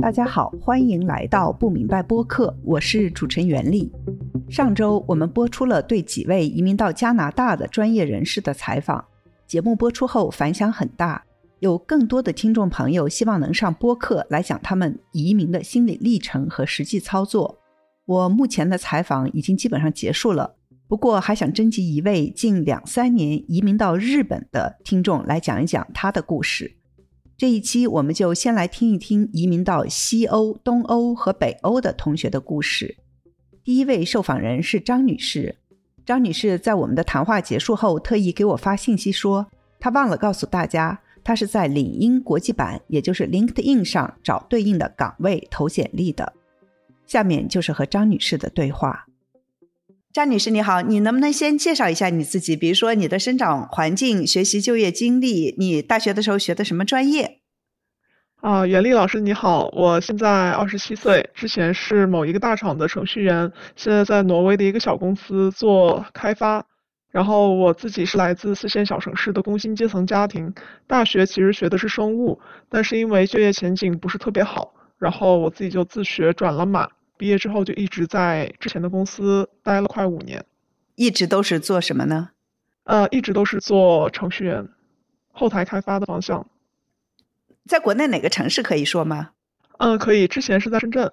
大家好，欢迎来到不明白播客，我是主持人袁丽。上周我们播出了对几位移民到加拿大的专业人士的采访，节目播出后反响很大，有更多的听众朋友希望能上播客来讲他们移民的心理历程和实际操作。我目前的采访已经基本上结束了，不过还想征集一位近两三年移民到日本的听众来讲一讲他的故事。这一期我们就先来听一听移民到西欧、东欧和北欧的同学的故事。第一位受访人是张女士。张女士在我们的谈话结束后，特意给我发信息说，她忘了告诉大家，她是在领英国际版，也就是 LinkedIn 上找对应的岗位投简历的。下面就是和张女士的对话。张女士你好，你能不能先介绍一下你自己？比如说你的生长环境、学习就业经历，你大学的时候学的什么专业？啊，袁丽老师你好，我现在二十七岁，之前是某一个大厂的程序员，现在在挪威的一个小公司做开发。然后我自己是来自四线小城市的工薪阶层家庭，大学其实学的是生物，但是因为就业前景不是特别好，然后我自己就自学转了码。毕业之后就一直在之前的公司待了快五年，一直都是做什么呢？呃，一直都是做程序员，后台开发的方向。在国内哪个城市可以说吗？嗯，可以。之前是在深圳。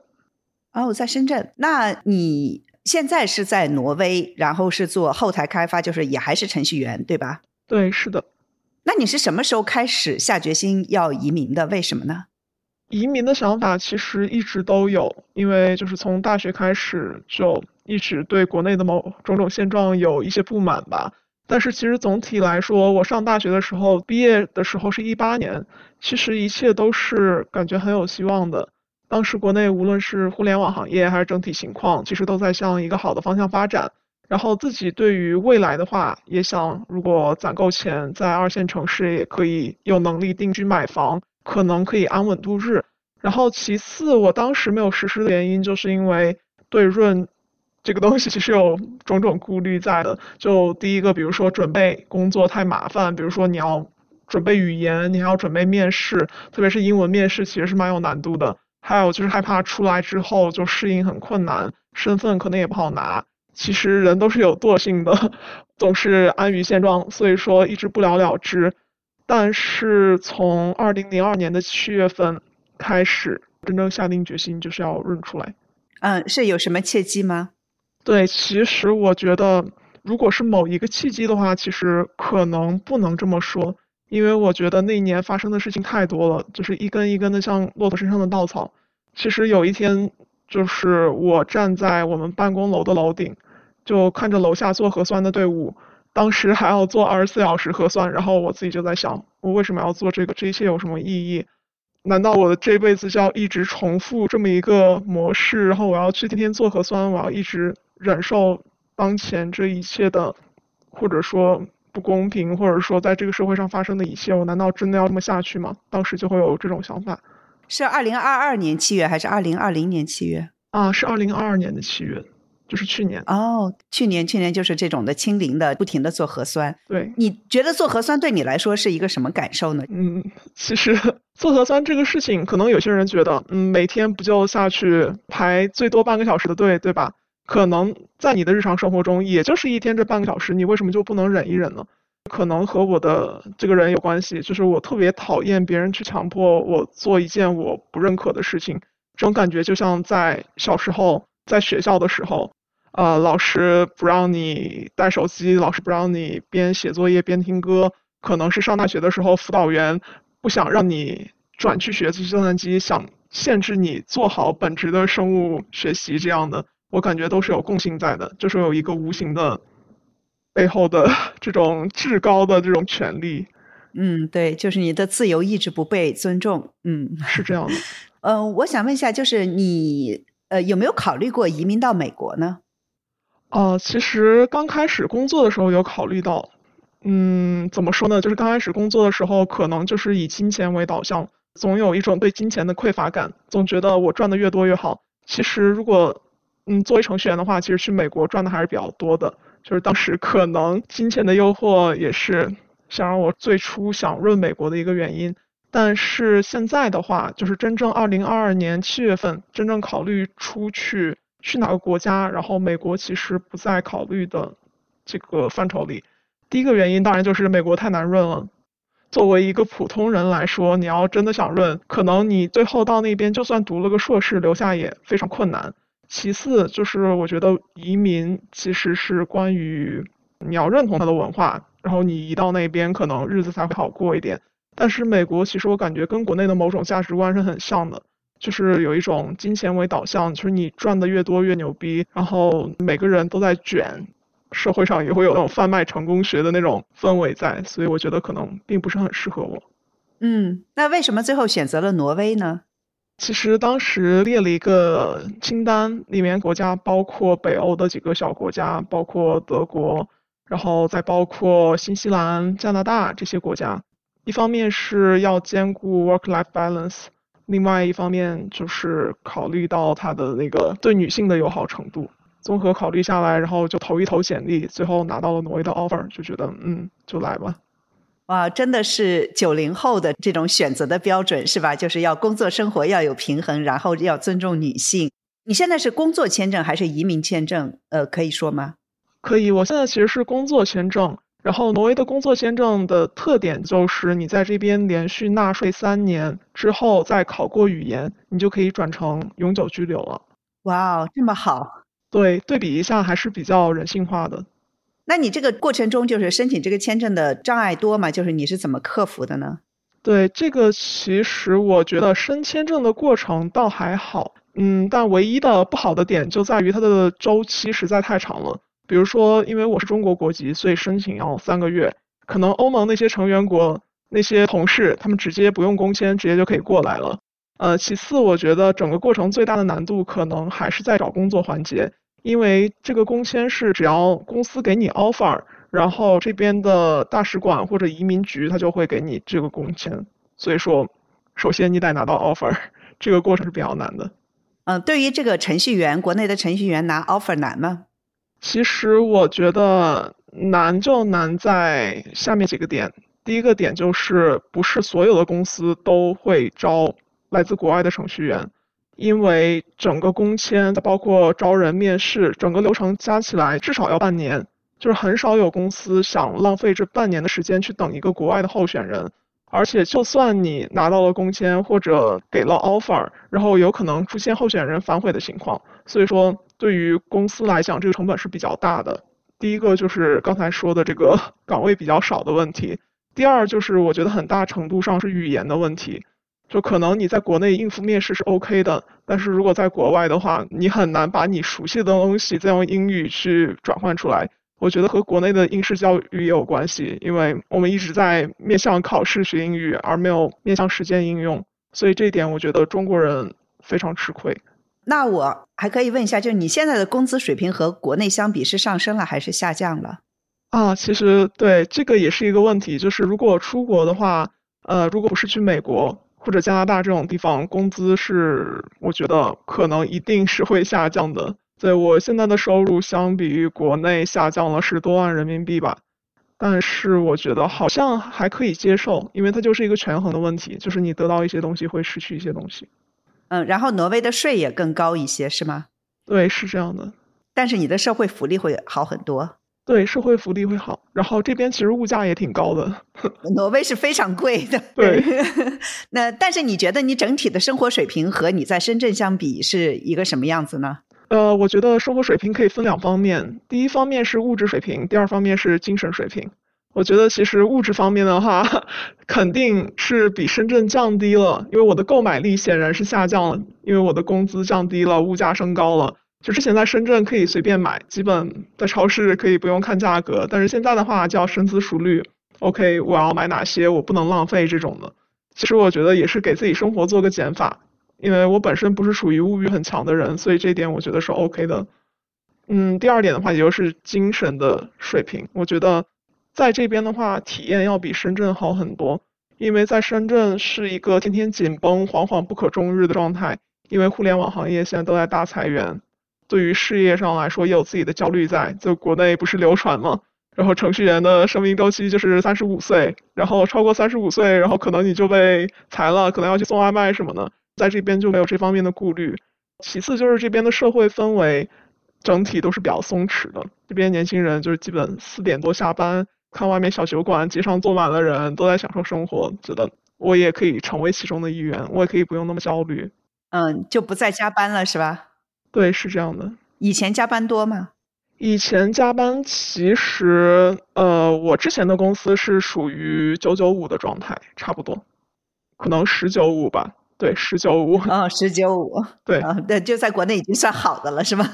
哦，在深圳。那你现在是在挪威，然后是做后台开发，就是也还是程序员，对吧？对，是的。那你是什么时候开始下决心要移民的？为什么呢？移民的想法其实一直都有，因为就是从大学开始就一直对国内的某种种现状有一些不满吧。但是其实总体来说，我上大学的时候，毕业的时候是一八年，其实一切都是感觉很有希望的。当时国内无论是互联网行业还是整体情况，其实都在向一个好的方向发展。然后自己对于未来的话，也想如果攒够钱，在二线城市也可以有能力定居买房。可能可以安稳度日，然后其次，我当时没有实施的原因，就是因为对润这个东西其实有种种顾虑在的。就第一个，比如说准备工作太麻烦，比如说你要准备语言，你还要准备面试，特别是英文面试，其实是蛮有难度的。还有就是害怕出来之后就适应很困难，身份可能也不好拿。其实人都是有惰性的，总是安于现状，所以说一直不了了之。但是从二零零二年的七月份开始，真正下定决心就是要润出来。嗯，是有什么契机吗？对，其实我觉得，如果是某一个契机的话，其实可能不能这么说，因为我觉得那一年发生的事情太多了，就是一根一根的像骆驼身上的稻草。其实有一天，就是我站在我们办公楼的楼顶，就看着楼下做核酸的队伍。当时还要做二十四小时核酸，然后我自己就在想，我为什么要做这个？这一切有什么意义？难道我的这辈子就要一直重复这么一个模式？然后我要去天天做核酸，我要一直忍受当前这一切的，或者说不公平，或者说在这个社会上发生的一切，我难道真的要这么下去吗？当时就会有这种想法。是二零二二年七月还是二零二零年七月？啊，是二零二二年的七月。就是去年哦，去年去年就是这种的清零的，不停的做核酸。对，你觉得做核酸对你来说是一个什么感受呢？嗯，其实做核酸这个事情，可能有些人觉得，嗯，每天不就下去排最多半个小时的队，对吧？可能在你的日常生活中，也就是一天这半个小时，你为什么就不能忍一忍呢？可能和我的这个人有关系，就是我特别讨厌别人去强迫我做一件我不认可的事情，这种感觉就像在小时候在学校的时候。呃，老师不让你带手机，老师不让你边写作业边听歌，可能是上大学的时候，辅导员不想让你转去学计算机，想限制你做好本职的生物学习这样的，我感觉都是有共性在的，就是有一个无形的背后的这种至高的这种权利。嗯，对，就是你的自由意志不被尊重。嗯，是这样的。嗯，我想问一下，就是你呃有没有考虑过移民到美国呢？呃，其实刚开始工作的时候有考虑到，嗯，怎么说呢？就是刚开始工作的时候，可能就是以金钱为导向，总有一种对金钱的匮乏感，总觉得我赚的越多越好。其实如果，嗯，作为程序员的话，其实去美国赚的还是比较多的。就是当时可能金钱的诱惑也是想让我最初想润美国的一个原因。但是现在的话，就是真正二零二二年七月份真正考虑出去去哪个国家，然后美国其实不在考虑的这个范畴里。第一个原因当然就是美国太难润了。作为一个普通人来说，你要真的想润，可能你最后到那边就算读了个硕士，留下也非常困难。其次就是我觉得移民其实是关于你要认同他的文化，然后你移到那边可能日子才会好过一点。但是美国其实我感觉跟国内的某种价值观是很像的，就是有一种金钱为导向，就是你赚的越多越牛逼，然后每个人都在卷。社会上也会有那种贩卖成功学的那种氛围在，所以我觉得可能并不是很适合我。嗯，那为什么最后选择了挪威呢？其实当时列了一个清单，里面国家包括北欧的几个小国家，包括德国，然后再包括新西兰、加拿大这些国家。一方面是要兼顾 work-life balance，另外一方面就是考虑到它的那个对女性的友好程度。综合考虑下来，然后就投一投简历，最后拿到了挪威的 offer，就觉得嗯，就来吧。哇，真的是九零后的这种选择的标准是吧？就是要工作生活要有平衡，然后要尊重女性。你现在是工作签证还是移民签证？呃，可以说吗？可以，我现在其实是工作签证。然后挪威的工作签证的特点就是你在这边连续纳税三年之后，再考过语言，你就可以转成永久居留了。哇哦，这么好。对，对比一下还是比较人性化的。那你这个过程中，就是申请这个签证的障碍多吗？就是你是怎么克服的呢？对，这个其实我觉得申签证的过程倒还好，嗯，但唯一的不好的点就在于它的周期实在太长了。比如说，因为我是中国国籍，所以申请要三个月。可能欧盟那些成员国那些同事，他们直接不用工签，直接就可以过来了。呃，其次，我觉得整个过程最大的难度可能还是在找工作环节。因为这个工签是只要公司给你 offer，然后这边的大使馆或者移民局他就会给你这个工签。所以说，首先你得拿到 offer，这个过程是比较难的。嗯，对于这个程序员，国内的程序员拿 offer 难吗？其实我觉得难就难在下面几个点。第一个点就是不是所有的公司都会招来自国外的程序员。因为整个工签，包括招人面试，整个流程加起来至少要半年，就是很少有公司想浪费这半年的时间去等一个国外的候选人。而且，就算你拿到了工签或者给了 offer，然后有可能出现候选人反悔的情况。所以说，对于公司来讲，这个成本是比较大的。第一个就是刚才说的这个 岗位比较少的问题，第二就是我觉得很大程度上是语言的问题。就可能你在国内应付面试是 OK 的，但是如果在国外的话，你很难把你熟悉的东西再用英语去转换出来。我觉得和国内的应试教育也有关系，因为我们一直在面向考试学英语，而没有面向实践应用，所以这一点我觉得中国人非常吃亏。那我还可以问一下，就是你现在的工资水平和国内相比是上升了还是下降了？啊，其实对这个也是一个问题，就是如果出国的话，呃，如果不是去美国。或者加拿大这种地方，工资是我觉得可能一定是会下降的。对我现在的收入相比于国内下降了十多万人民币吧，但是我觉得好像还可以接受，因为它就是一个权衡的问题，就是你得到一些东西会失去一些东西。嗯，然后挪威的税也更高一些，是吗？对，是这样的。但是你的社会福利会好很多。对，社会福利会好，然后这边其实物价也挺高的。挪威是非常贵的。对。那但是你觉得你整体的生活水平和你在深圳相比是一个什么样子呢？呃，我觉得生活水平可以分两方面，第一方面是物质水平，第二方面是精神水平。我觉得其实物质方面的话，肯定是比深圳降低了，因为我的购买力显然是下降了，因为我的工资降低了，物价升高了。就之前在深圳可以随便买，基本在超市可以不用看价格，但是现在的话就要深思熟虑。OK，我要买哪些，我不能浪费这种的。其实我觉得也是给自己生活做个减法，因为我本身不是属于物欲很强的人，所以这点我觉得是 OK 的。嗯，第二点的话，也就是精神的水平，我觉得在这边的话体验要比深圳好很多，因为在深圳是一个天天紧绷、惶惶不可终日的状态，因为互联网行业现在都在大裁员。对于事业上来说，也有自己的焦虑在。就国内不是流传吗？然后程序员的生命周期就是三十五岁，然后超过三十五岁，然后可能你就被裁了，可能要去送外卖什么的，在这边就没有这方面的顾虑。其次就是这边的社会氛围整体都是比较松弛的，这边年轻人就是基本四点多下班，看外面小酒馆，街上坐满了人，都在享受生活，觉得我也可以成为其中的一员，我也可以不用那么焦虑。嗯，就不再加班了是吧？对，是这样的。以前加班多吗？以前加班其实，呃，我之前的公司是属于九九五的状态，差不多，可能十九五吧。对，十九五。哦，十九五。对。啊，对，就在国内已经算好的了，是吗？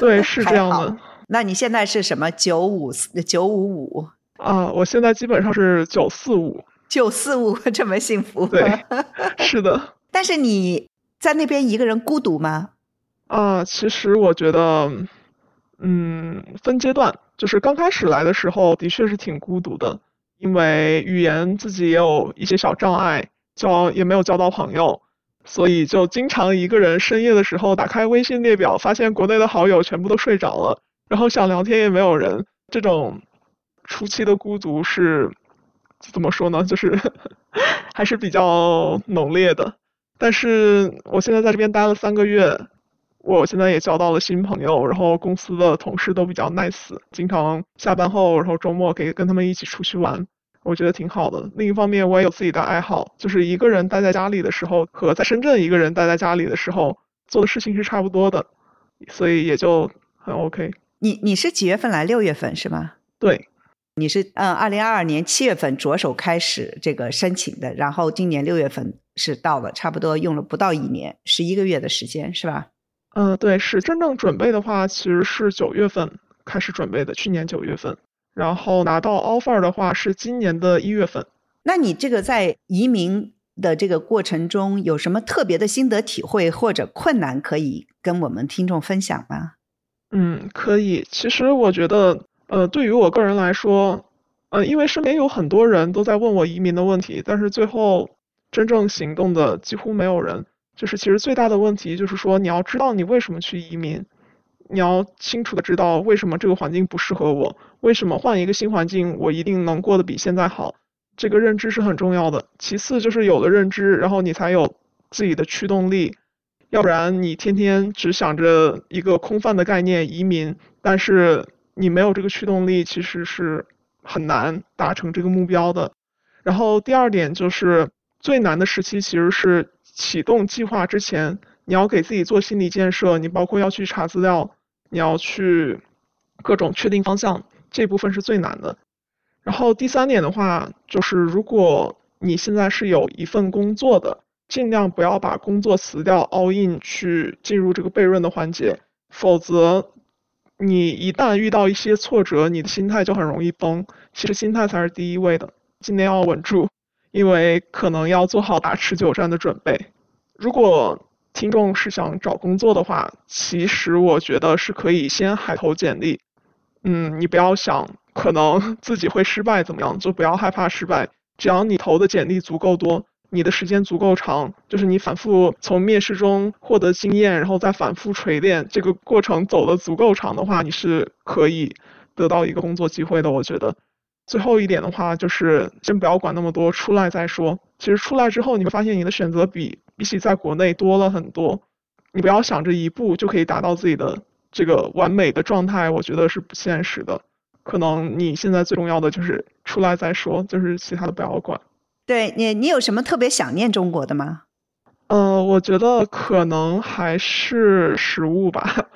对，是 这样的。那你现在是什么？九五九五五？啊，我现在基本上是九四五。九四五，这么幸福。对，是的。但是你在那边一个人孤独吗？啊，其实我觉得。嗯，分阶段，就是刚开始来的时候，的确是挺孤独的，因为语言自己也有一些小障碍，交也没有交到朋友，所以就经常一个人深夜的时候打开微信列表，发现国内的好友全部都睡着了，然后想聊天也没有人，这种初期的孤独是怎么说呢？就是 还是比较浓烈的。但是我现在在这边待了三个月。我现在也交到了新朋友，然后公司的同事都比较 nice，经常下班后，然后周末可以跟他们一起出去玩，我觉得挺好的。另一方面，我也有自己的爱好，就是一个人待在家里的时候和在深圳一个人待在家里的时候做的事情是差不多的，所以也就很 OK。你你是几月份来？六月份是吗？对，你是嗯，二零二二年七月份着手开始这个申请的，然后今年六月份是到了，差不多用了不到一年，十一个月的时间是吧？嗯，对，是真正准备的话，其实是九月份开始准备的，去年九月份，然后拿到 offer 的话是今年的一月份。那你这个在移民的这个过程中有什么特别的心得体会或者困难可以跟我们听众分享吗？嗯，可以。其实我觉得，呃，对于我个人来说，呃，因为身边有很多人都在问我移民的问题，但是最后真正行动的几乎没有人。就是其实最大的问题就是说，你要知道你为什么去移民，你要清楚的知道为什么这个环境不适合我，为什么换一个新环境我一定能过得比现在好，这个认知是很重要的。其次就是有了认知，然后你才有自己的驱动力，要不然你天天只想着一个空泛的概念移民，但是你没有这个驱动力，其实是很难达成这个目标的。然后第二点就是最难的时期其实是。启动计划之前，你要给自己做心理建设，你包括要去查资料，你要去各种确定方向，这部分是最难的。然后第三点的话，就是如果你现在是有一份工作的，尽量不要把工作辞掉，all in 去进入这个悖论的环节，否则你一旦遇到一些挫折，你的心态就很容易崩。其实心态才是第一位的，今天要稳住。因为可能要做好打持久战的准备。如果听众是想找工作的话，其实我觉得是可以先海投简历。嗯，你不要想可能自己会失败怎么样，就不要害怕失败。只要你投的简历足够多，你的时间足够长，就是你反复从面试中获得经验，然后再反复锤炼，这个过程走的足够长的话，你是可以得到一个工作机会的。我觉得。最后一点的话，就是先不要管那么多，出来再说。其实出来之后，你会发现你的选择比比起在国内多了很多。你不要想着一步就可以达到自己的这个完美的状态，我觉得是不现实的。可能你现在最重要的就是出来再说，就是其他的不要管。对你，你有什么特别想念中国的吗？呃，我觉得可能还是食物吧，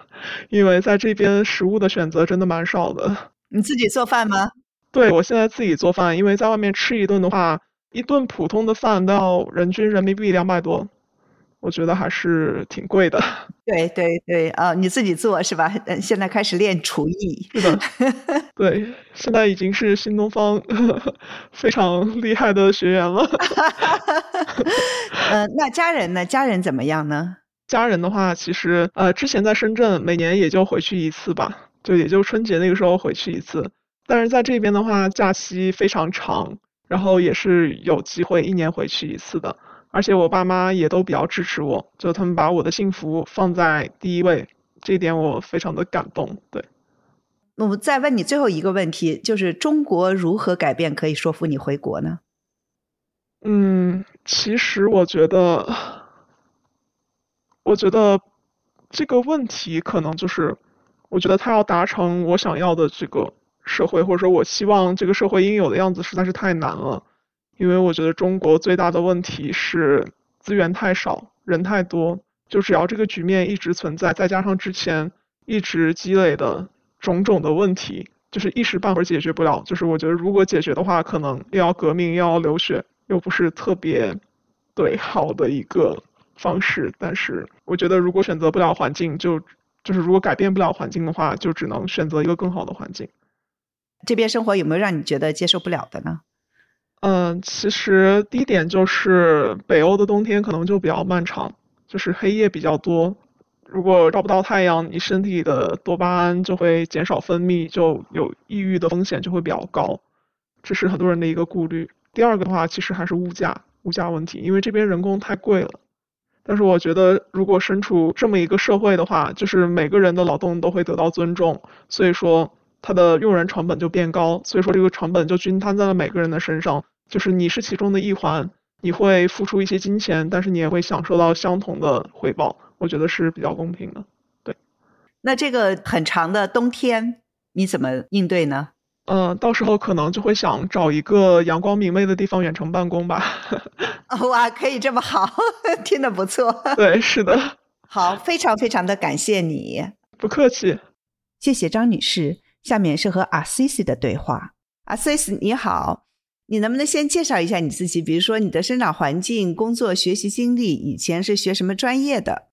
因为在这边食物的选择真的蛮少的。你自己做饭吗？对，我现在自己做饭，因为在外面吃一顿的话，一顿普通的饭都要人均人民币两百多，我觉得还是挺贵的。对 对对，啊，你自己做是吧？嗯，现在开始练厨艺。是的，对，现在已经是新东方 非常厉害的学员了。嗯，那家人呢？家人怎么样呢？家人的话，其实呃，之前在深圳，每年也就回去一次吧，就也就春节那个时候回去一次。但是在这边的话，假期非常长，然后也是有机会一年回去一次的。而且我爸妈也都比较支持我，就他们把我的幸福放在第一位，这一点我非常的感动。对，那我再问你最后一个问题，就是中国如何改变可以说服你回国呢？嗯，其实我觉得，我觉得这个问题可能就是，我觉得他要达成我想要的这个社会，或者说我希望这个社会应有的样子，实在是太难了。因为我觉得中国最大的问题是资源太少，人太多。就只要这个局面一直存在，再加上之前一直积累的种种的问题，就是一时半会儿解决不了。就是我觉得如果解决的话，可能又要革命，又要流血，又不是特别对好的一个方式。但是我觉得如果选择不了环境，就就是如果改变不了环境的话，就只能选择一个更好的环境。这边生活有没有让你觉得接受不了的呢？嗯，其实第一点就是北欧的冬天可能就比较漫长，就是黑夜比较多。如果照不到太阳，你身体的多巴胺就会减少分泌，就有抑郁的风险就会比较高，这是很多人的一个顾虑。第二个的话，其实还是物价，物价问题，因为这边人工太贵了。但是我觉得，如果身处这么一个社会的话，就是每个人的劳动都会得到尊重，所以说它的用人成本就变高，所以说这个成本就均摊在了每个人的身上。就是你是其中的一环，你会付出一些金钱，但是你也会享受到相同的回报，我觉得是比较公平的。对，那这个很长的冬天你怎么应对呢？嗯，到时候可能就会想找一个阳光明媚的地方远程办公吧。哇，可以这么好，听得不错。对，是的。好，非常非常的感谢你。不客气。谢谢张女士。下面是和阿 C C 的对话。阿 C C 你好。你能不能先介绍一下你自己？比如说你的生长环境、工作、学习经历，以前是学什么专业的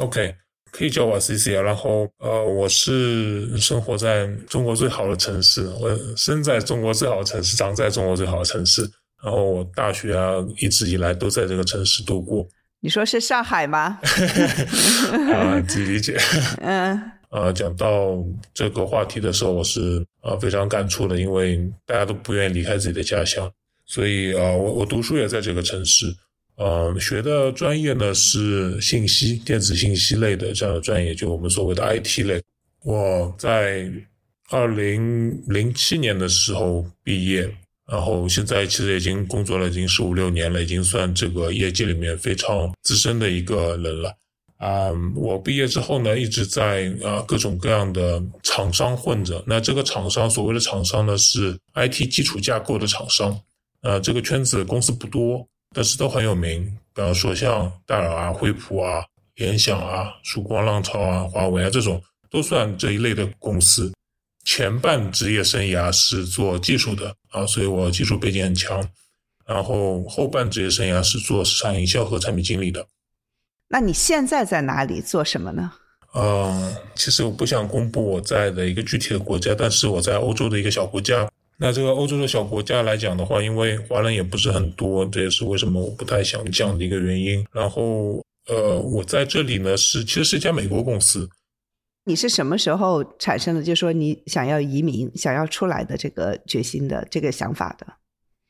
？OK，可以叫我 C C 啊。然后呃，我是生活在中国最好的城市，我生在中国最好的城市，长在中国最好的城市。然后我大学啊，一直以来都在这个城市度过。你说是上海吗？啊，自 己理解。嗯。呃，讲到这个话题的时候，我是呃非常感触的，因为大家都不愿意离开自己的家乡，所以呃，我我读书也在这个城市，呃，学的专业呢是信息、电子信息类的这样的专业，就我们所谓的 IT 类。我在二零零七年的时候毕业，然后现在其实已经工作了已经十五六年了，已经算这个业界里面非常资深的一个人了。啊，我毕业之后呢，一直在啊各种各样的厂商混着。那这个厂商，所谓的厂商呢，是 IT 基础架构的厂商。呃，这个圈子公司不多，但是都很有名。比方说像戴尔啊、惠普啊、联想啊、曙光、浪潮啊、华为啊这种，都算这一类的公司。前半职业生涯是做技术的啊，所以我技术背景很强。然后后半职业生涯是做市场营销和产品经理的。那你现在在哪里做什么呢？呃，其实我不想公布我在的一个具体的国家，但是我在欧洲的一个小国家。那这个欧洲的小国家来讲的话，因为华人也不是很多，这也是为什么我不太想讲的一个原因。然后，呃，我在这里呢是其实是一家美国公司。你是什么时候产生的，就说你想要移民、想要出来的这个决心的这个想法的？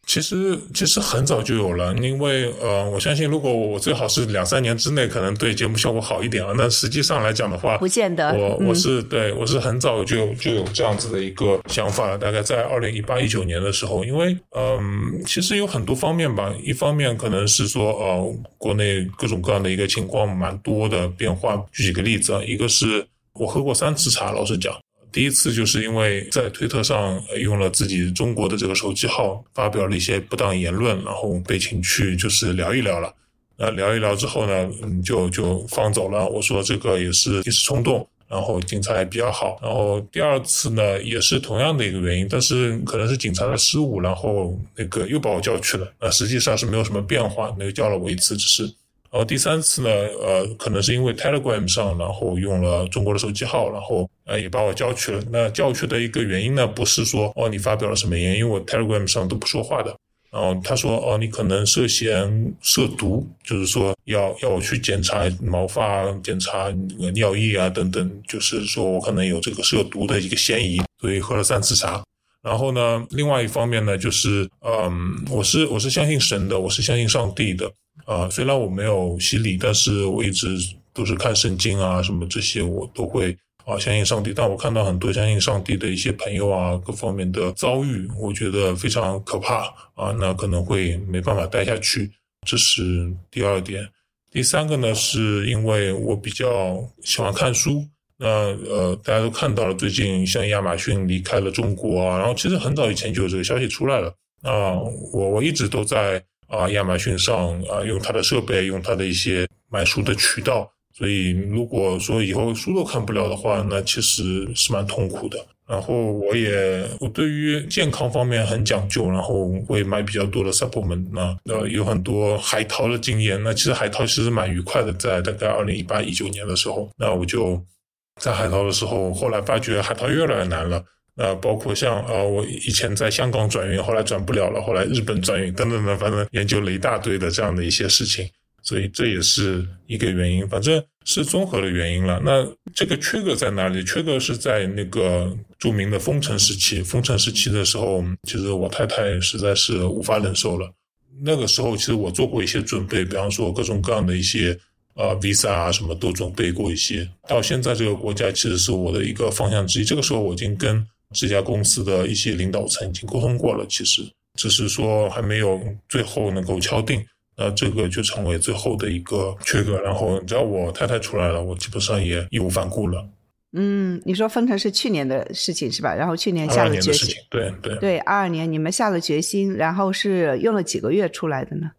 其实其实很早就有了，因为呃，我相信如果我最好是两三年之内，可能对节目效果好一点啊。那实际上来讲的话，不见得。我我是对我是很早就就有这样子的一个想法了，大概在二零一八一九年的时候，因为嗯，其实有很多方面吧。一方面可能是说呃，国内各种各样的一个情况蛮多的变化。举几个例子啊，一个是我喝过三次茶，老实讲。第一次就是因为在推特上用了自己中国的这个手机号发表了一些不当言论，然后被请去就是聊一聊了。那聊一聊之后呢，嗯就就放走了。我说这个也是一时冲动，然后警察也比较好。然后第二次呢，也是同样的一个原因，但是可能是警察的失误，然后那个又把我叫去了。那实际上是没有什么变化，那个叫了我一次，只是。然后第三次呢，呃，可能是因为 Telegram 上，然后用了中国的手机号，然后呃也把我叫去了。那叫去的一个原因呢，不是说哦你发表了什么言，因为我 Telegram 上都不说话的。然后他说哦你可能涉嫌涉毒，就是说要要我去检查毛发、检查那个尿液啊等等，就是说我可能有这个涉毒的一个嫌疑，所以喝了三次茶。然后呢，另外一方面呢，就是嗯，我是我是相信神的，我是相信上帝的。啊，虽然我没有洗礼，但是我一直都是看圣经啊，什么这些我都会啊相信上帝，但我看到很多相信上帝的一些朋友啊，各方面的遭遇，我觉得非常可怕啊，那可能会没办法待下去，这是第二点。第三个呢，是因为我比较喜欢看书。那呃，大家都看到了，最近像亚马逊离开了中国啊，然后其实很早以前就有这个消息出来了啊。我我一直都在啊亚马逊上啊用它的设备，用它的一些买书的渠道。所以如果说以后书都看不了的话，那其实是蛮痛苦的。然后我也我对于健康方面很讲究，然后会买比较多的 supplement 那呃有很多海淘的经验。那其实海淘其实蛮愉快的，在大概二零一八一九年的时候，那我就。在海淘的时候，后来发觉海淘越来越难了。啊包括像呃，我以前在香港转运，后来转不了了，后来日本转运等等等，反正研究了一大堆的这样的一些事情。所以这也是一个原因，反正是综合的原因了。那这个缺格在哪里？缺格是在那个著名的封城时期。封城时期的时候，其实我太太实在是无法忍受了。那个时候，其实我做过一些准备，比方说各种各样的一些。啊，visa 啊，什么都准备过一些。到现在这个国家其实是我的一个方向之一。这个时候我已经跟这家公司的一些领导层已经沟通过了，其实只是说还没有最后能够敲定。那这个就成为最后的一个缺格。然后只要我太太出来了，我基本上也义无反顾了。嗯，你说分成是去年的事情是吧？然后去年下了决心，对对对，二二年你们下了决心，然后是用了几个月出来的呢？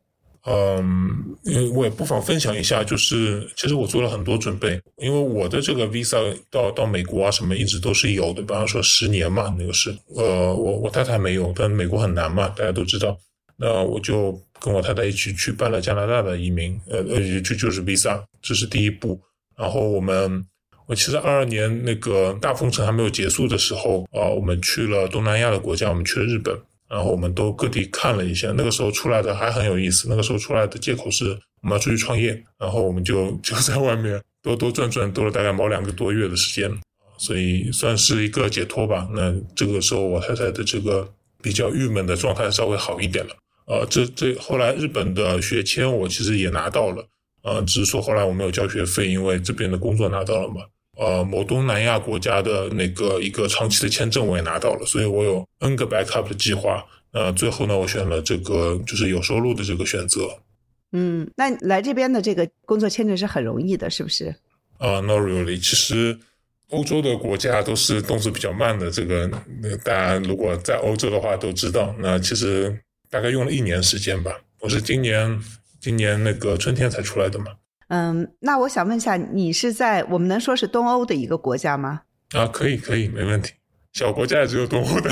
嗯，我也不妨分享一下，就是其实我做了很多准备，因为我的这个 visa 到到美国啊什么一直都是有的，比方说十年嘛，那个是，呃，我我太太没有，但美国很难嘛，大家都知道，那我就跟我太太一起去办了加拿大的移民，呃呃，就就是 visa，这是第一步。然后我们，我其实二二年那个大封城还没有结束的时候啊，我们去了东南亚的国家，我们去了日本。然后我们都各地看了一下，那个时候出来的还很有意思。那个时候出来的借口是我们要出去创业，然后我们就就在外面多多 转转，多了大概毛两个多月的时间，所以算是一个解脱吧。那这个时候我太太的这个比较郁闷的状态稍微好一点了。呃，这这后来日本的学签我其实也拿到了，呃，只是说后来我没有交学费，因为这边的工作拿到了嘛。呃，某东南亚国家的那个一个长期的签证我也拿到了，所以我有 N 个 backup 的计划。呃，最后呢，我选了这个就是有收入的这个选择。嗯，那来这边的这个工作签证是很容易的，是不是？啊，not really。其实欧洲的国家都是动作比较慢的。这个大家如果在欧洲的话都知道。那其实大概用了一年时间吧。我是今年今年那个春天才出来的嘛。嗯，那我想问一下，你是在我们能说是东欧的一个国家吗？啊，可以，可以，没问题。小国家也只有东欧的。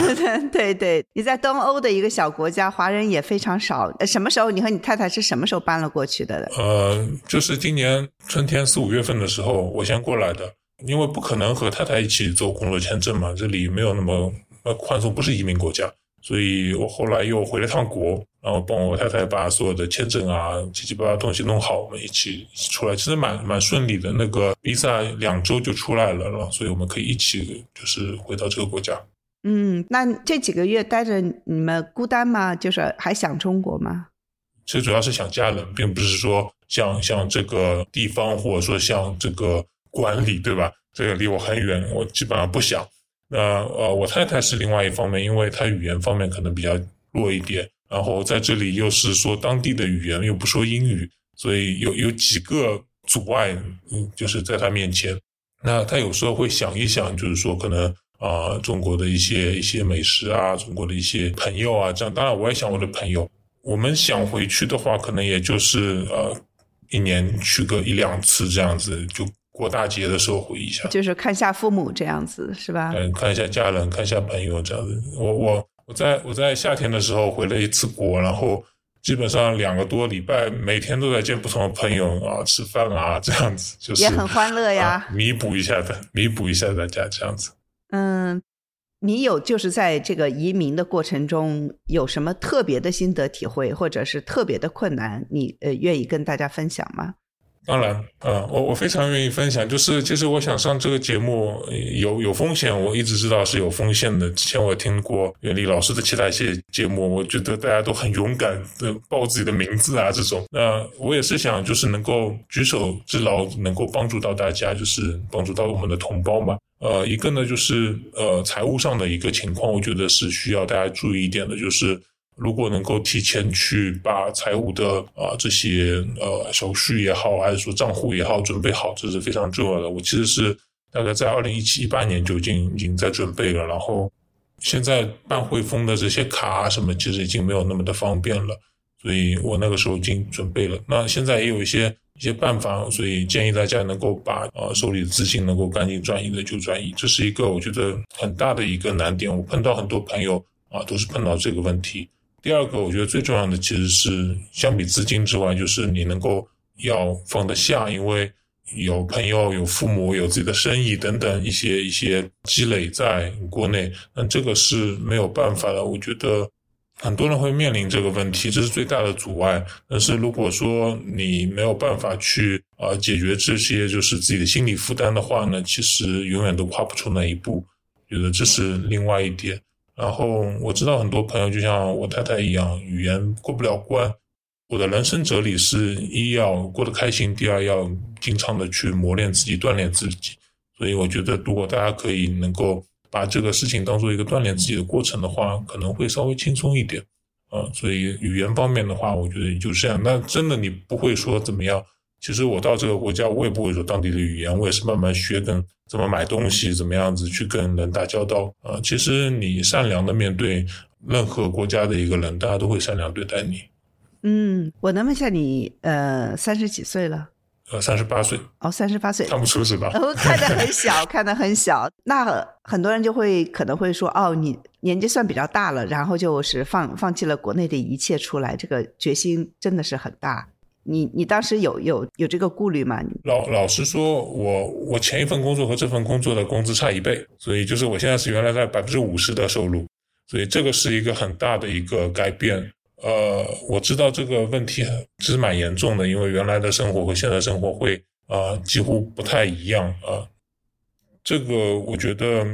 对对，你在东欧的一个小国家，华人也非常少。什么时候你和你太太是什么时候搬了过去的？呃，就是今年春天四五月份的时候，我先过来的，因为不可能和太太一起做工作签证嘛，这里没有那么呃宽松，不是移民国家。所以我后来又回了趟国，然后帮我太太把所有的签证啊、七七八八东西弄好，我们一起出来，其实蛮蛮顺利的。那个 visa 两周就出来了，了，所以我们可以一起就是回到这个国家。嗯，那这几个月待着你们孤单吗？就是还想中国吗？其实主要是想家人，并不是说像像这个地方或者说像这个管理，对吧？这个离我很远，我基本上不想。那呃，我太太是另外一方面，因为她语言方面可能比较弱一点，然后在这里又是说当地的语言，又不说英语，所以有有几个阻碍，嗯，就是在她面前。那她有时候会想一想，就是说可能啊，中国的一些一些美食啊，中国的一些朋友啊，这样。当然，我也想我的朋友。我们想回去的话，可能也就是呃，一年去个一两次这样子就。过大节的时候回一下，就是看下父母这样子，是吧？嗯，看一下家人，看一下朋友这样子。我我我在我在夏天的时候回了一次国，然后基本上两个多礼拜，每天都在见不同的朋友啊，吃饭啊，这样子就是也很欢乐呀，弥补一下的，弥补一下大家这样子。嗯，你有就是在这个移民的过程中有什么特别的心得体会，或者是特别的困难，你呃愿意跟大家分享吗？当然，嗯，我我非常愿意分享。就是其实我想上这个节目有有风险，我一直知道是有风险的。之前我听过袁立老师的其他一些节目，我觉得大家都很勇敢的报自己的名字啊，这种。那我也是想，就是能够举手之劳，能够帮助到大家，就是帮助到我们的同胞嘛。呃，一个呢就是呃财务上的一个情况，我觉得是需要大家注意一点的，就是。如果能够提前去把财务的啊这些呃手续也好，还是说账户也好准备好，这是非常重要的。我其实是大概在二零一七一八年就已经已经在准备了，然后现在办汇丰的这些卡什么，其实已经没有那么的方便了，所以我那个时候已经准备了。那现在也有一些一些办法，所以建议大家能够把呃手里的资金能够赶紧转移的就转移，这是一个我觉得很大的一个难点。我碰到很多朋友啊，都是碰到这个问题。第二个，我觉得最重要的其实是相比资金之外，就是你能够要放得下，因为有朋友、有父母、有自己的生意等等一些一些积累在国内，那这个是没有办法的。我觉得很多人会面临这个问题，这是最大的阻碍。但是如果说你没有办法去啊解决这些就是自己的心理负担的话呢，其实永远都跨不出那一步。觉得这是另外一点。然后我知道很多朋友就像我太太一样，语言过不了关。我的人生哲理是一要过得开心，第二要经常的去磨练自己，锻炼自己。所以我觉得，如果大家可以能够把这个事情当做一个锻炼自己的过程的话，可能会稍微轻松一点。啊，所以语言方面的话，我觉得就这样。那真的你不会说怎么样？其实我到这个国家，我也不会说当地的语言，我也是慢慢学跟怎么买东西，怎么样子去跟人打交道呃。其实你善良的面对任何国家的一个人，大家都会善良对待你。嗯，我能问一下你，呃，三十几岁了？呃，三十八岁。哦，三十八岁，看不出是吧？哦，看得很小，看得很小。那很多人就会可能会说，哦，你年纪算比较大了，然后就是放放弃了国内的一切出来，这个决心真的是很大。你你当时有有有这个顾虑吗？老老实说，我我前一份工作和这份工作的工资差一倍，所以就是我现在是原来在百分之五十的收入，所以这个是一个很大的一个改变。呃，我知道这个问题其实蛮严重的，因为原来的生活和现在生活会啊几乎不太一样啊。这个我觉得。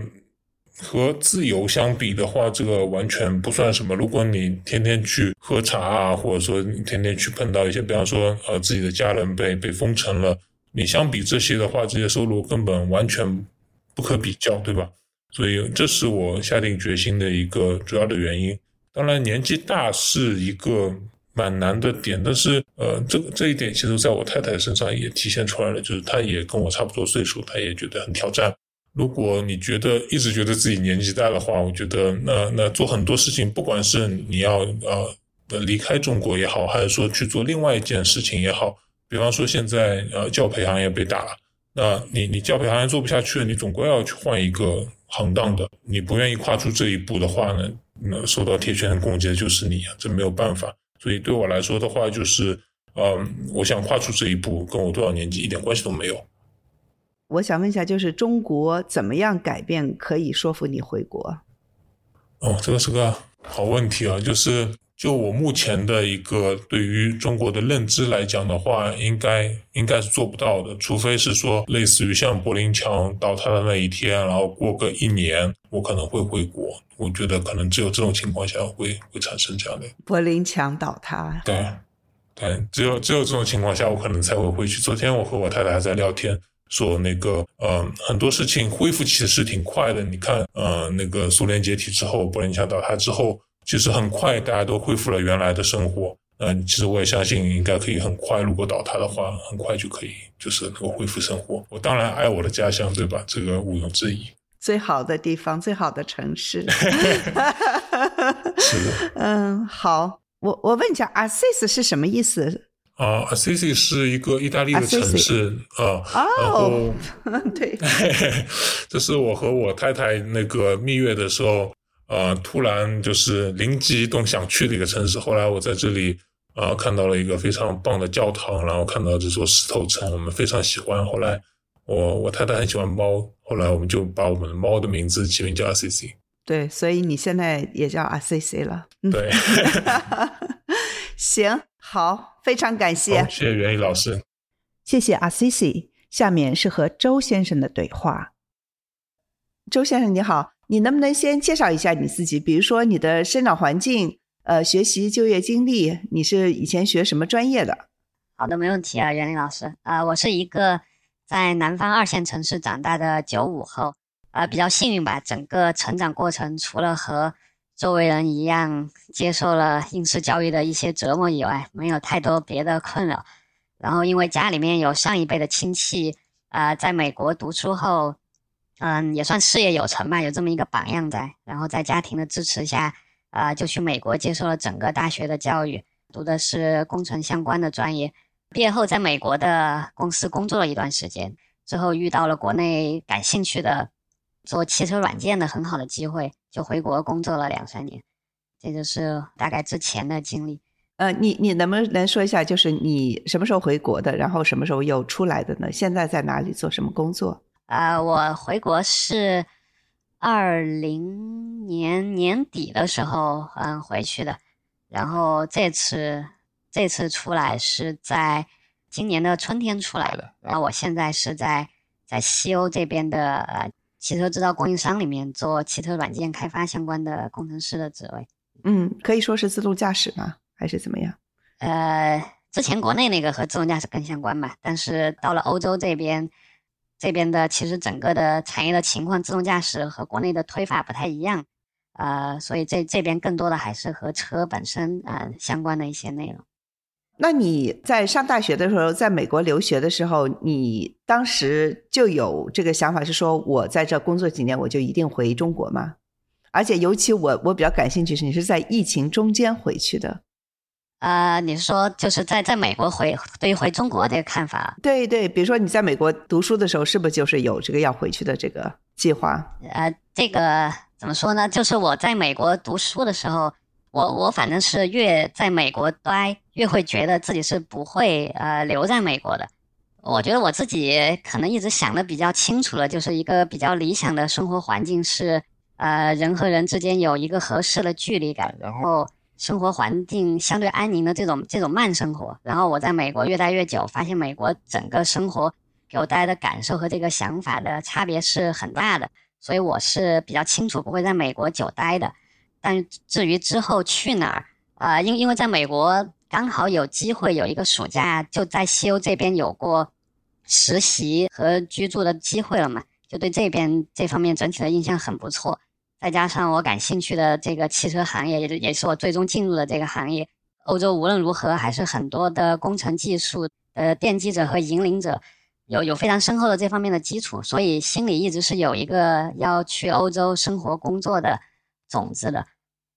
和自由相比的话，这个完全不算什么。如果你天天去喝茶啊，或者说你天天去碰到一些，比方说呃自己的家人被被封城了，你相比这些的话，这些收入根本完全不可比较，对吧？所以这是我下定决心的一个主要的原因。当然，年纪大是一个蛮难的点，但是呃，这个这一点其实在我太太身上也体现出来了，就是她也跟我差不多岁数，她也觉得很挑战。如果你觉得一直觉得自己年纪大的话，我觉得那那做很多事情，不管是你要呃离开中国也好，还是说去做另外一件事情也好，比方说现在呃教培行业被打了，那你你教培行业做不下去了，你总归要去换一个行当的。你不愿意跨出这一步的话呢，那受到铁拳攻击的就是你，这没有办法。所以对我来说的话，就是嗯，我想跨出这一步，跟我多少年纪一点关系都没有。我想问一下，就是中国怎么样改变可以说服你回国？哦，这个是个好问题啊！就是就我目前的一个对于中国的认知来讲的话，应该应该是做不到的，除非是说类似于像柏林墙倒塌的那一天，然后过个一年，我可能会回国。我觉得可能只有这种情况下会会产生这样的柏林墙倒塌。对对，只有只有这种情况下，我可能才会回去。昨天我和我太太还在聊天。说那个，呃，很多事情恢复其实挺快的。你看，呃，那个苏联解体之后，柏林墙倒塌之后，其实很快大家都恢复了原来的生活。嗯，其实我也相信应该可以很快，如果倒塌的话，很快就可以就是能够恢复生活。我当然爱我的家乡，对吧？这个毋庸置疑。最好的地方，最好的城市。是的。嗯，好，我我问一下，Assisi 是什么意思？啊，Assisi 是一个意大利的城市啊，然后 对，这是我和我太太那个蜜月的时候，呃，突然就是灵机一动想去的一个城市。后来我在这里啊看到了一个非常棒的教堂，然后看到这座石头城，我们非常喜欢。后来我我太太很喜欢猫，后来我们就把我们的猫的名字起名叫 Assisi。对，所以你现在也叫 Assisi 了。对，行。好，非常感谢，谢谢袁毅老师。谢谢阿 C C。下面是和周先生的对话。周先生你好，你能不能先介绍一下你自己？比如说你的生长环境、呃，学习、就业经历，你是以前学什么专业的？好的，没问题啊，袁林老师。啊，我是一个在南方二线城市长大的九五后，呃，比较幸运吧。整个成长过程，除了和周围人一样接受了应试教育的一些折磨以外，没有太多别的困扰。然后，因为家里面有上一辈的亲戚，啊，在美国读书后，嗯，也算事业有成吧，有这么一个榜样在。然后在家庭的支持下，啊，就去美国接受了整个大学的教育，读的是工程相关的专业。毕业后，在美国的公司工作了一段时间，之后遇到了国内感兴趣的做汽车软件的很好的机会，就回国工作了两三年。这就是大概之前的经历。呃，你你能不能说一下，就是你什么时候回国的，然后什么时候又出来的呢？现在在哪里做什么工作？啊，我回国是二零年年底的时候嗯回去的，然后这次这次出来是在今年的春天出来的。然后我现在是在在西欧这边的呃汽车制造供应商里面做汽车软件开发相关的工程师的职位。嗯，可以说是自动驾驶吗？还是怎么样？呃，之前国内那个和自动驾驶更相关吧，但是到了欧洲这边，这边的其实整个的产业的情况，自动驾驶和国内的推法不太一样，呃，所以这这边更多的还是和车本身啊相关的一些内容。那你在上大学的时候，在美国留学的时候，你当时就有这个想法，是说我在这工作几年，我就一定回中国吗？而且尤其我我比较感兴趣是，你是在疫情中间回去的。呃，你说就是在在美国回对于回中国这个看法？对对，比如说你在美国读书的时候，是不是就是有这个要回去的这个计划？呃，这个怎么说呢？就是我在美国读书的时候，我我反正是越在美国待，越会觉得自己是不会呃留在美国的。我觉得我自己可能一直想的比较清楚了，就是一个比较理想的生活环境是呃人和人之间有一个合适的距离感，然后。生活环境相对安宁的这种这种慢生活，然后我在美国越待越久，发现美国整个生活给我带来的感受和这个想法的差别是很大的，所以我是比较清楚不会在美国久待的。但至于之后去哪儿啊，因因为在美国刚好有机会有一个暑假就在西欧这边有过实习和居住的机会了嘛，就对这边这方面整体的印象很不错。再加上我感兴趣的这个汽车行业，也也是我最终进入的这个行业。欧洲无论如何还是很多的工程技术的奠基者和引领者，有有非常深厚的这方面的基础，所以心里一直是有一个要去欧洲生活工作的种子的。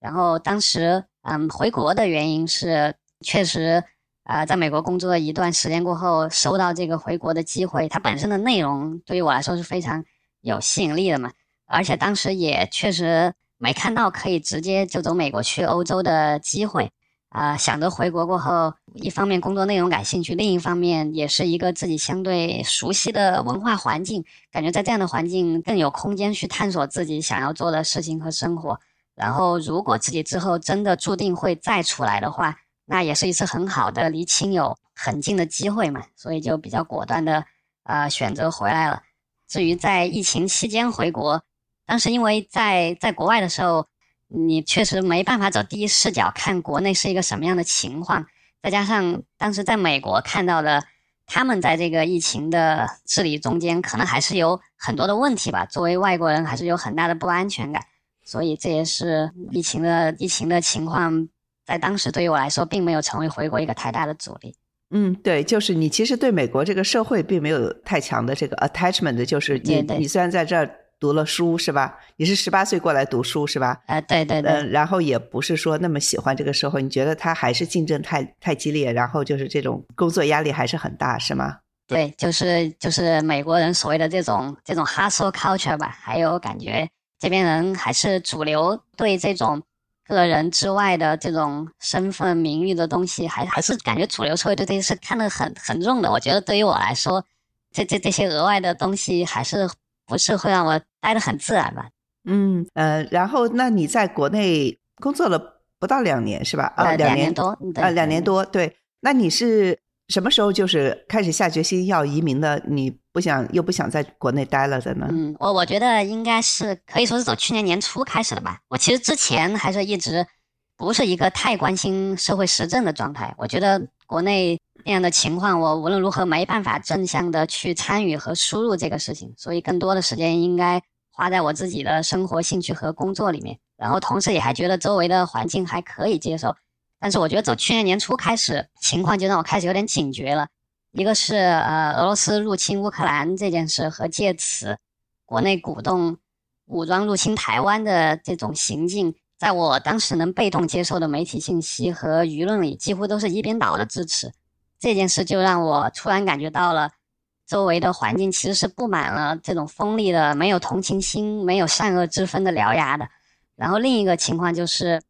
然后当时嗯回国的原因是，确实啊在美国工作了一段时间过后，收到这个回国的机会，它本身的内容对于我来说是非常有吸引力的嘛。而且当时也确实没看到可以直接就走美国去欧洲的机会，啊，想着回国过后，一方面工作内容感兴趣，另一方面也是一个自己相对熟悉的文化环境，感觉在这样的环境更有空间去探索自己想要做的事情和生活。然后，如果自己之后真的注定会再出来的话，那也是一次很好的离亲友很近的机会嘛，所以就比较果断的，呃，选择回来了。至于在疫情期间回国，当时因为在在国外的时候，你确实没办法走第一视角看国内是一个什么样的情况，再加上当时在美国看到的，他们在这个疫情的治理中间，可能还是有很多的问题吧。作为外国人，还是有很大的不安全感，所以这也是疫情的疫情的情况，在当时对于我来说，并没有成为回国一个太大的阻力。嗯，对，就是你其实对美国这个社会并没有太强的这个 attachment，就是你你虽然在这儿。读了书是吧？你是十八岁过来读书是吧？啊，对对对。嗯，然后也不是说那么喜欢这个社会，你觉得他还是竞争太太激烈，然后就是这种工作压力还是很大，是吗？对，就是就是美国人所谓的这种这种 hustle culture 吧，还有感觉这边人还是主流对这种个人之外的这种身份名誉的东西，还还是感觉主流社会对这些是看得很很重的。我觉得对于我来说，这这这些额外的东西还是。不是会让我待得很自然吧？嗯呃，然后那你在国内工作了不到两年是吧？啊，两年多啊，两年多。对，那你是什么时候就是开始下决心要移民的？你不想又不想在国内待了的呢？嗯，我我觉得应该是可以说是从去年年初开始的吧。我其实之前还是一直不是一个太关心社会时政的状态。我觉得国内那样的情况，我无论如何没办法正向的去参与和输入这个事情，所以更多的时间应该花在我自己的生活、兴趣和工作里面。然后同时也还觉得周围的环境还可以接受。但是我觉得从去年年初开始，情况就让我开始有点警觉了。一个是呃俄罗斯入侵乌克兰这件事，和借此国内鼓动武装入侵台湾的这种行径，在我当时能被动接受的媒体信息和舆论里，几乎都是一边倒的支持。这件事就让我突然感觉到了，周围的环境其实是布满了这种锋利的、没有同情心、没有善恶之分的獠牙的。然后另一个情况就是。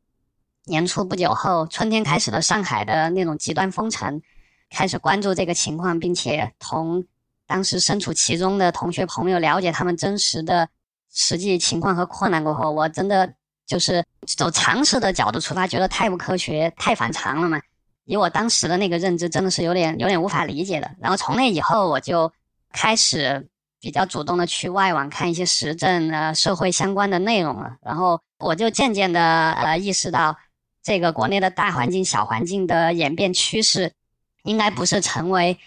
年初不久后，春天开始的上海的那种极端封城，开始关注这个情况，并且同当时身处其中的同学朋友了解他们真实的实际情况和困难过后，我真的就是走常识的角度出发，觉得太不科学、太反常了嘛。以我当时的那个认知，真的是有点有点无法理解的。然后从那以后，我就开始比较主动的去外网看一些时政、呃社会相关的内容了。然后我就渐渐的呃意识到。这个国内的大环境、小环境的演变趋势，应该不是成为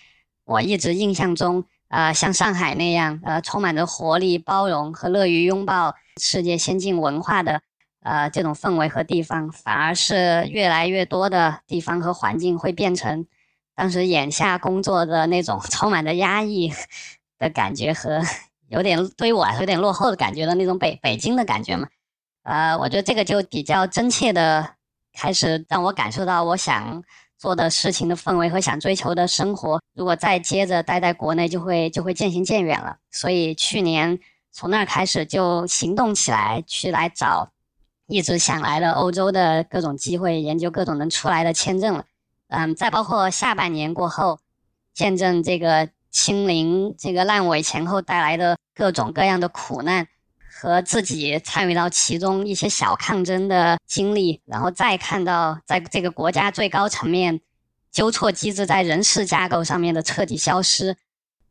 我一直印象中，呃，像上海那样，呃，充满着活力、包容和乐于拥抱世界先进文化的，呃，这种氛围和地方，反而是越来越多的地方和环境会变成当时眼下工作的那种 充满着压抑的感觉和有点对于我来说有点落后的感觉的那种北北京的感觉嘛，呃，我觉得这个就比较真切的。开始让我感受到我想做的事情的氛围和想追求的生活，如果再接着待在国内，就会就会渐行渐远了。所以去年从那儿开始就行动起来，去来找一直想来的欧洲的各种机会，研究各种能出来的签证了。嗯，再包括下半年过后，见证这个清零、这个烂尾前后带来的各种各样的苦难。和自己参与到其中一些小抗争的经历，然后再看到在这个国家最高层面纠错机制在人事架构上面的彻底消失，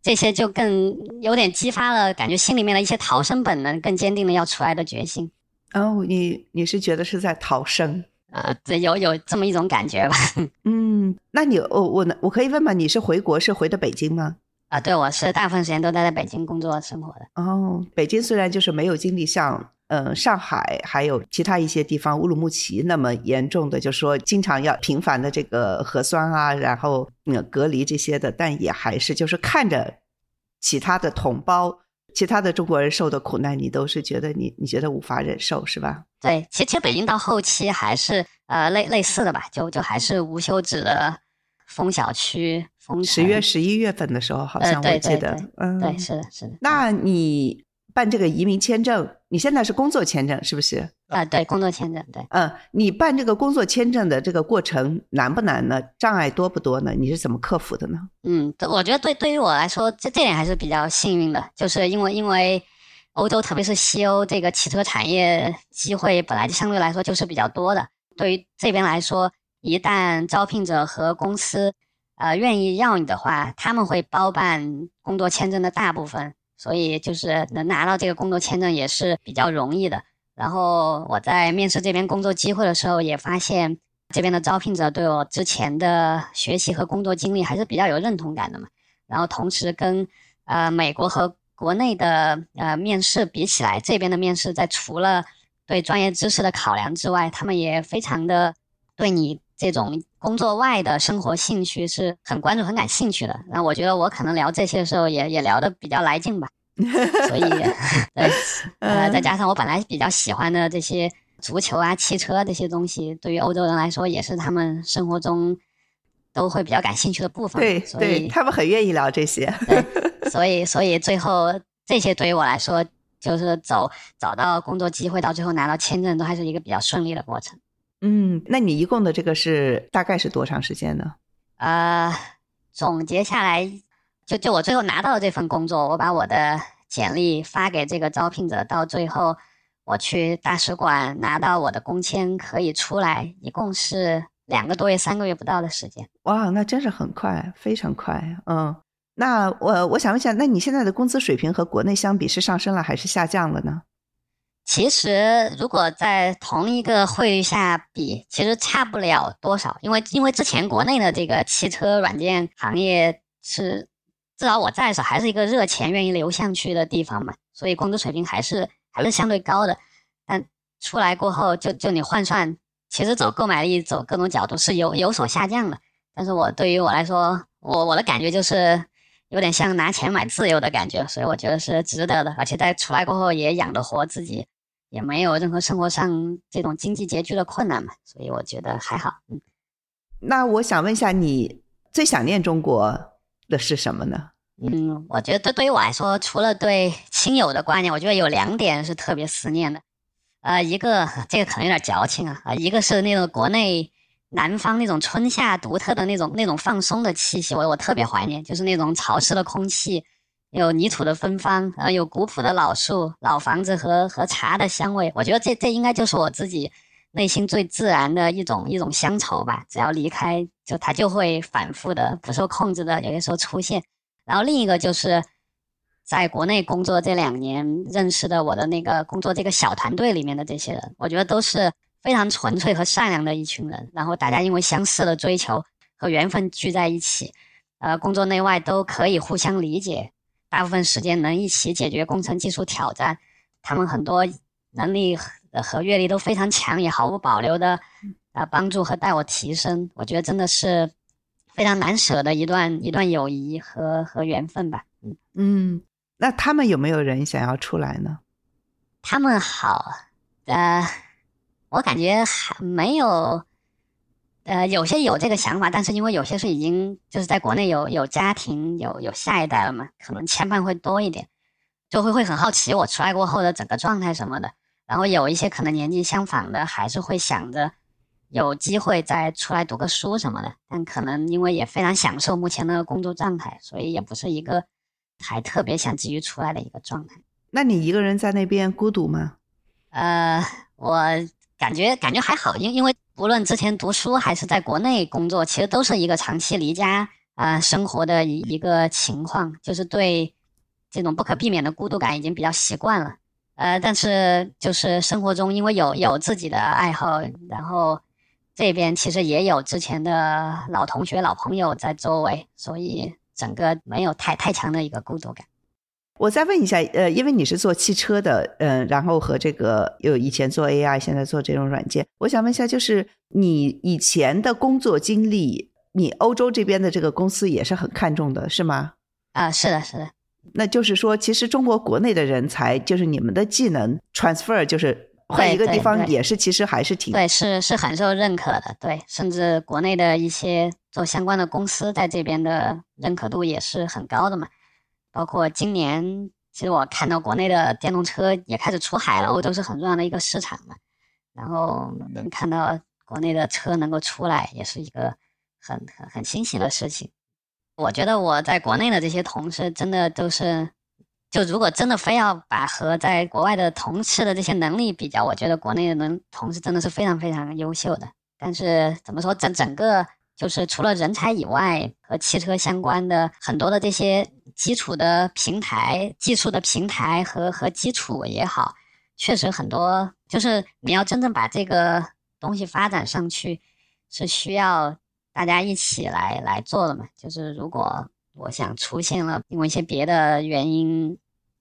这些就更有点激发了感觉心里面的一些逃生本能，更坚定了要出来的决心。哦，你你是觉得是在逃生？呃，对，有有这么一种感觉吧。嗯，那你我我我可以问吗？你是回国是回的北京吗？啊，对，我是大部分时间都待在北京工作生活的。哦，北京虽然就是没有经历像呃上海还有其他一些地方乌鲁木齐那么严重的，就说经常要频繁的这个核酸啊，然后嗯隔离这些的，但也还是就是看着其他的同胞、其他的中国人受的苦难，你都是觉得你你觉得无法忍受是吧？对，其实其实北京到后期还是呃类类似的吧，就就还是无休止的封小区。封十月、十一月份的时候，好像我记得，嗯，对，是的，是的。那你办这个移民签证，你现在是工作签证是不是？啊，对，工作签证，对。嗯，你办这个工作签证的这个过程难不难呢？障碍多不多呢？你是怎么克服的呢？嗯，我觉得对对于我来说，这这点还是比较幸运的，就是因为因为欧洲，特别是西欧这个汽车产业机会本来就相对来说就是比较多的。对于这边来说，一旦招聘者和公司。呃，愿意要你的话，他们会包办工作签证的大部分，所以就是能拿到这个工作签证也是比较容易的。然后我在面试这边工作机会的时候，也发现这边的招聘者对我之前的学习和工作经历还是比较有认同感的嘛。然后同时跟呃美国和国内的呃面试比起来，这边的面试在除了对专业知识的考量之外，他们也非常的对你。这种工作外的生活兴趣是很关注、很感兴趣的。那我觉得我可能聊这些的时候也也聊得比较来劲吧。所以，对，呃，再加上我本来比较喜欢的这些足球啊、汽车这些东西，对于欧洲人来说也是他们生活中都会比较感兴趣的部分。对，所以他们很愿意聊这些。对，所以，所以最后这些对于我来说，就是走找到工作机会，到最后拿到签证，都还是一个比较顺利的过程。嗯，那你一共的这个是大概是多长时间呢？呃，总结下来，就就我最后拿到的这份工作，我把我的简历发给这个招聘者，到最后我去大使馆拿到我的工签可以出来，一共是两个多月、三个月不到的时间。哇，那真是很快，非常快。嗯，那我我想问一下，那你现在的工资水平和国内相比是上升了还是下降了呢？其实，如果在同一个汇率下比，其实差不了多少，因为因为之前国内的这个汽车软件行业是，至少我在的时候还是一个热钱愿意流向去的地方嘛，所以工资水平还是还是相对高的。但出来过后，就就你换算，其实走购买力，走各种角度是有有所下降的。但是我对于我来说，我我的感觉就是有点像拿钱买自由的感觉，所以我觉得是值得的，而且在出来过后也养得活自己。也没有任何生活上这种经济拮据的困难嘛，所以我觉得还好。嗯，那我想问一下，你最想念中国的是什么呢？嗯，我觉得这对于我来说，除了对亲友的观念，我觉得有两点是特别思念的。呃，一个这个可能有点矫情啊，啊，一个是那种国内南方那种春夏独特的那种那种放松的气息，我我特别怀念，就是那种潮湿的空气。有泥土的芬芳，呃，有古朴的老树、老房子和和茶的香味。我觉得这这应该就是我自己内心最自然的一种一种乡愁吧。只要离开，就它就会反复的、不受控制的，有些时候出现。然后另一个就是在国内工作这两年认识的我的那个工作这个小团队里面的这些人，我觉得都是非常纯粹和善良的一群人。然后大家因为相似的追求和缘分聚在一起，呃，工作内外都可以互相理解。大部分时间能一起解决工程技术挑战，他们很多能力和阅历都非常强，也毫无保留的啊帮助和带我提升。我觉得真的是非常难舍的一段一段友谊和和缘分吧。嗯嗯，那他们有没有人想要出来呢？他们好，呃，我感觉还没有。呃，有些有这个想法，但是因为有些是已经就是在国内有有家庭、有有下一代了嘛，可能牵绊会多一点，就会会很好奇我出来过后的整个状态什么的。然后有一些可能年纪相仿的，还是会想着有机会再出来读个书什么的。但可能因为也非常享受目前的工作状态，所以也不是一个还特别想急于出来的一个状态。那你一个人在那边孤独吗？呃，我感觉感觉还好，因因为。不论之前读书还是在国内工作，其实都是一个长期离家啊生活的一一个情况，就是对这种不可避免的孤独感已经比较习惯了。呃，但是就是生活中因为有有自己的爱好，然后这边其实也有之前的老同学、老朋友在周围，所以整个没有太太强的一个孤独感。我再问一下，呃，因为你是做汽车的，嗯，然后和这个有以前做 AI，现在做这种软件，我想问一下，就是你以前的工作经历，你欧洲这边的这个公司也是很看重的，是吗？啊，是的，是的。那就是说，其实中国国内的人才，就是你们的技能 transfer，就是换一个地方也是，其实还是挺对，是是很受认可的，对，甚至国内的一些做相关的公司在这边的认可度也是很高的嘛。包括今年，其实我看到国内的电动车也开始出海了，欧洲是很重要的一个市场嘛。然后能看到国内的车能够出来，也是一个很很很欣喜的事情。我觉得我在国内的这些同事，真的都是，就如果真的非要把和在国外的同事的这些能力比较，我觉得国内的能同事真的是非常非常优秀的。但是怎么说，整整个。就是除了人才以外，和汽车相关的很多的这些基础的平台、技术的平台和和基础也好，确实很多。就是你要真正把这个东西发展上去，是需要大家一起来来做的嘛。就是如果我想出现了因为一些别的原因，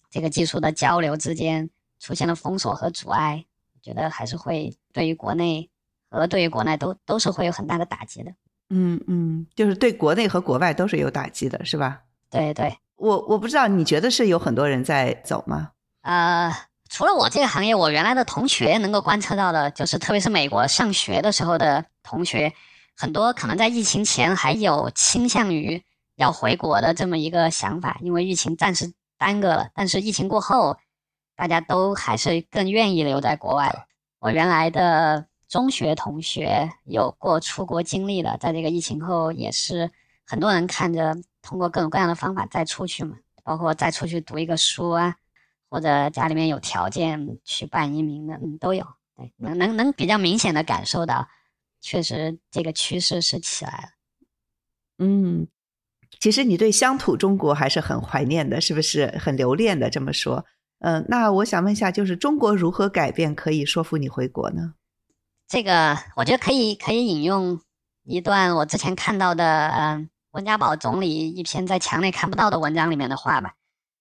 这个技术的交流之间出现了封锁和阻碍，我觉得还是会对于国内和对于国内都都是会有很大的打击的。嗯嗯，就是对国内和国外都是有打击的，是吧？对对，我我不知道，你觉得是有很多人在走吗？呃，除了我这个行业，我原来的同学能够观测到的，就是特别是美国上学的时候的同学，很多可能在疫情前还有倾向于要回国的这么一个想法，因为疫情暂时耽搁了。但是疫情过后，大家都还是更愿意留在国外了。我原来的。中学同学有过出国经历的，在这个疫情后也是很多人看着通过各种各样的方法再出去嘛，包括再出去读一个书啊，或者家里面有条件去办移民的，嗯，都有。对，能能能比较明显的感受到，确实这个趋势是起来了。嗯，其实你对乡土中国还是很怀念的，是不是很留恋的？这么说，嗯，那我想问一下，就是中国如何改变可以说服你回国呢？这个我觉得可以可以引用一段我之前看到的，嗯，温家宝总理一篇在墙内看不到的文章里面的话吧。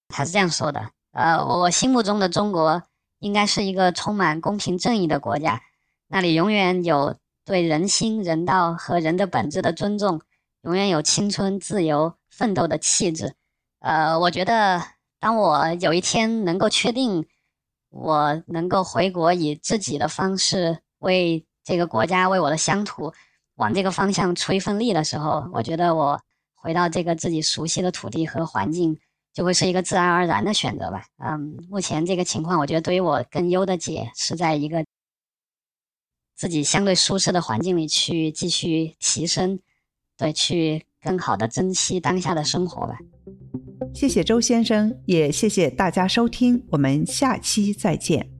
他是这样说的：，呃，我心目中的中国应该是一个充满公平正义的国家，那里永远有对人心、人道和人的本质的尊重。永远有青春、自由、奋斗的气质。呃，我觉得，当我有一天能够确定我能够回国，以自己的方式为这个国家、为我的乡土往这个方向出一份力的时候，我觉得我回到这个自己熟悉的土地和环境，就会是一个自然而然的选择吧。嗯，目前这个情况，我觉得对于我更优的解是在一个自己相对舒适的环境里去继续提升。对，去更好的珍惜当下的生活吧。谢谢周先生，也谢谢大家收听，我们下期再见。